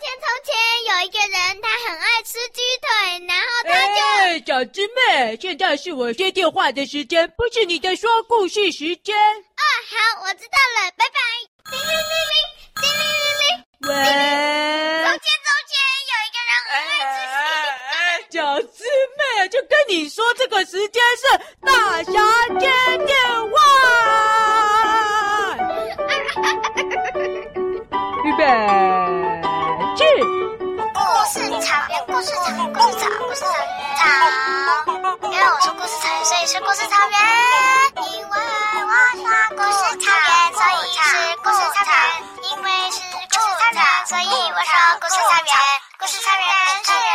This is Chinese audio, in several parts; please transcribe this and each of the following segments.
前从前有一个人，他很爱吃鸡腿，然后他就……哎，小师妹，现在是我接电话的时间，不是你的说故事时间。哦，好，我知道了，拜拜。叮铃铃铃，叮铃铃铃。喂。从前从前有一个人很爱吃鸡腿。哎，哎，哎，小师妹，就跟你说，这个时间是故事草原。因为我说故事草原，所以是故事草原。因为是故事草原，所以我说故事草原。故事草原是人，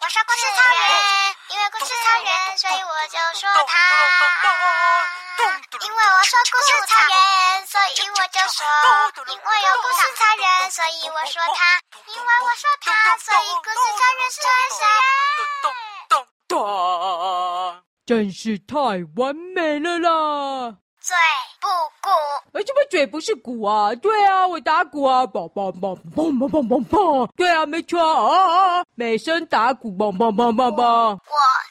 我说故事草原。因为故事草原，所以我就说它。因为我说故事草原，所以我就说，因为有故事草原，所以我说他，因为我说他，所以故事草原是谁？真是太完美了啦！嘴不鼓，为，什么嘴不是鼓啊？对啊，我打鼓啊，梆梆梆梆梆梆梆梆，对啊，没错啊，美声打鼓，梆梆梆梆梆。我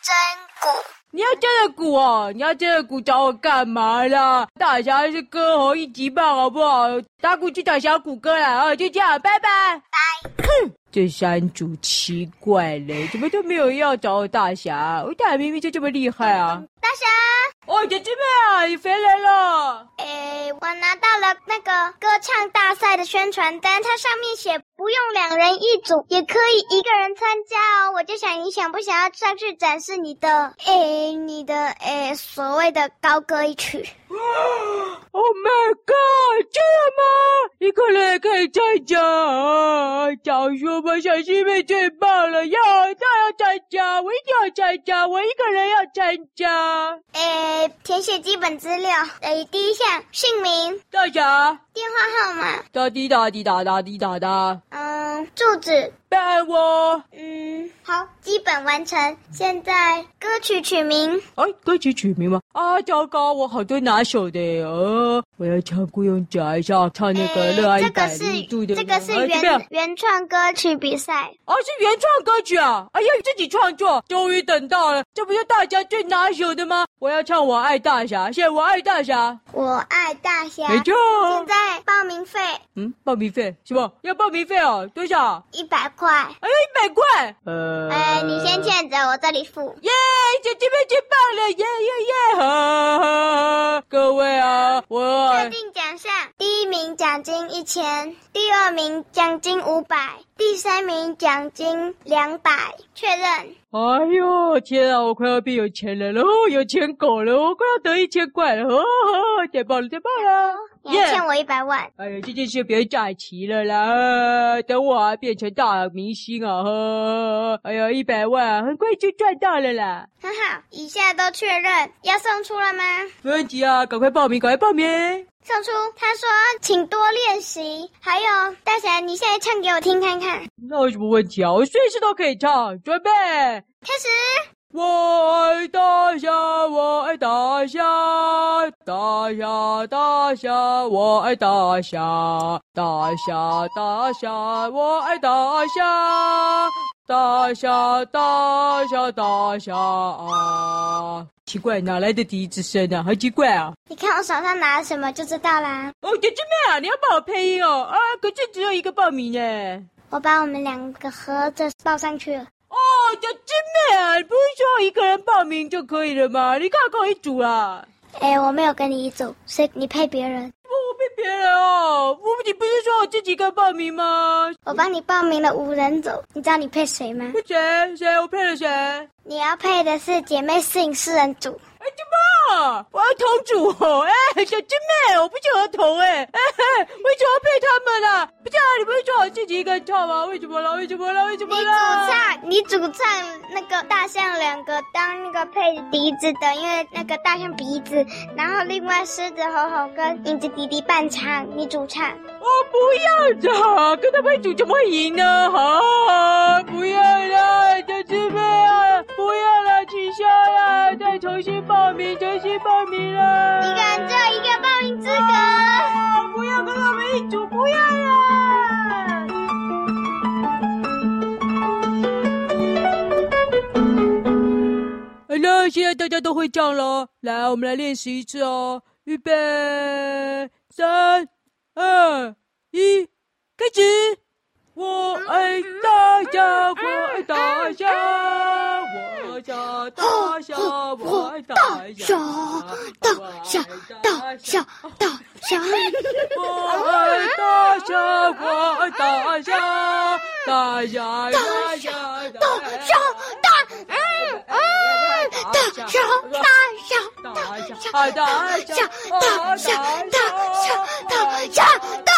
真鼓。你要真的鼓啊！你要真的鼓找我干嘛啦？大侠是歌喉一级棒，好不好？打鼓去找小鼓哥啦！啊，就这样，拜拜。拜。哼，这山主奇怪嘞，怎么都没有要找我大侠？我大侠明明就这么厉害啊！大侠。哦，姐姐妹啊，你回来了！哎，我拿到了那个歌唱大赛的宣传单，它上面写不用两人一组，也可以一个人参加哦。我就想，你想不想要上去展示你的，哎，你的，哎，所谓的高歌一曲？Oh my god，这样吗？一个人也可以参加啊？早说吧，小师妹最棒了，要，要要参加，我一定要参加，我一个人要参加。哎。填写基本资料，诶，第一项姓名，大侠，电话号码，哒滴哒滴哒哒滴哒哒，嗯，住址。带我，嗯，好，基本完成。现在歌曲取名，哎，歌曲取名吗？啊，糟糕，我好多拿手的哦，我要唱《雇佣者》，一下唱那个热爱一百度的。这个是原、啊、原创歌曲比赛。啊，是原创歌曲啊！哎呀，自己创作，终于等到了，这不是大家最拿手的吗？我要唱《我爱大侠》，现在我爱大侠，我爱大侠，没错。现在报名费，嗯，报名费是吧？要报名费哦，多少？一百块。哎呀，一百块！呃，哎，你先欠着，我这里付。耶，姐姐们最棒了！耶耶耶！哈哈，各位啊，我确定奖项：第一名奖金一千，第二名奖金五百，第三名奖金两百。确认。哎呦，天啊，我快要变有钱人了，哦，有钱狗了，我快要得一千块了，哦，太棒了，太棒了！你要欠我一百万。哎呀，这件事别再提了啦，等我啊变成大明星啊，呵，哎呀，一百万很快就赚到了啦。很好，以下都确认，要送出了吗？没问题啊，赶快报名，赶快报名。送出，他说请多练习。还有大侠，你现在唱给我听看看。那有什么问题啊？我随时都可以唱。准备，开始。我爱大侠，我爱大侠，大侠大侠，我爱大侠，大侠大侠，我爱大侠，大侠大侠大侠啊！奇怪，哪来的笛子声啊？好奇怪啊！你看我手上拿了什么就知道啦。哦，姐姐妹啊，你要帮我配音哦啊！可是只有一个报名呢。我把我们两个合着报上去了。哦，小师妹啊，不是说一个人报名就可以了吗？你干嘛跟我一组啊？哎，我没有跟你一组，所以你配别人。我配别人哦，我你不是说我自己该报名吗？我帮你报名了五人组，你知道你配谁吗？谁？谁？我配了谁？你要配的是姐妹摄影四人组。哎，怎么？我要同组哦！哎，小师妹，我不是合同哎！哎，为什么要配他们呢、啊？不是啊，你不是说好自己一个人唱吗？为什么了？为什么了？为什么了？你主唱，你主唱那个大象两个当那个配笛子的，因为那个大象鼻子，然后另外狮子吼吼跟影子弟弟伴唱，你主唱。我不要的，跟他们怎么会赢呢？不要了，小智妹啊！不要了，取消了，再重新报名，重新报名了。一个人只有一个报名资格。不要跟我们一组，不要了。好了，现在大家都会唱了。来，我们来练习一次哦。预备，三、二、一，开始。我爱大家，我爱大侠，我爱大侠，我爱大侠，大侠，大侠，大侠，我爱大侠，我爱大侠，大侠，大侠，大侠，大侠，大侠，大侠，大侠，大侠，大侠，大侠，大侠，大侠，大侠。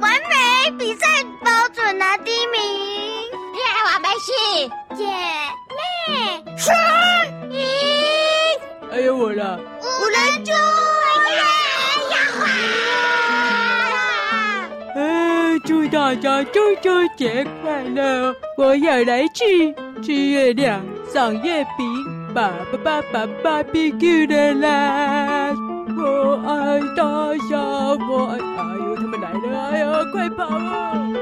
完美比赛包准拿、第一名，厉害王白旭，姐妹三一，还有我了，五人猪。祝大家中秋节快乐！我要来去吃月亮、赏月饼、爸爸爸爸 BBQ 的啦！我爱大。快跑啊！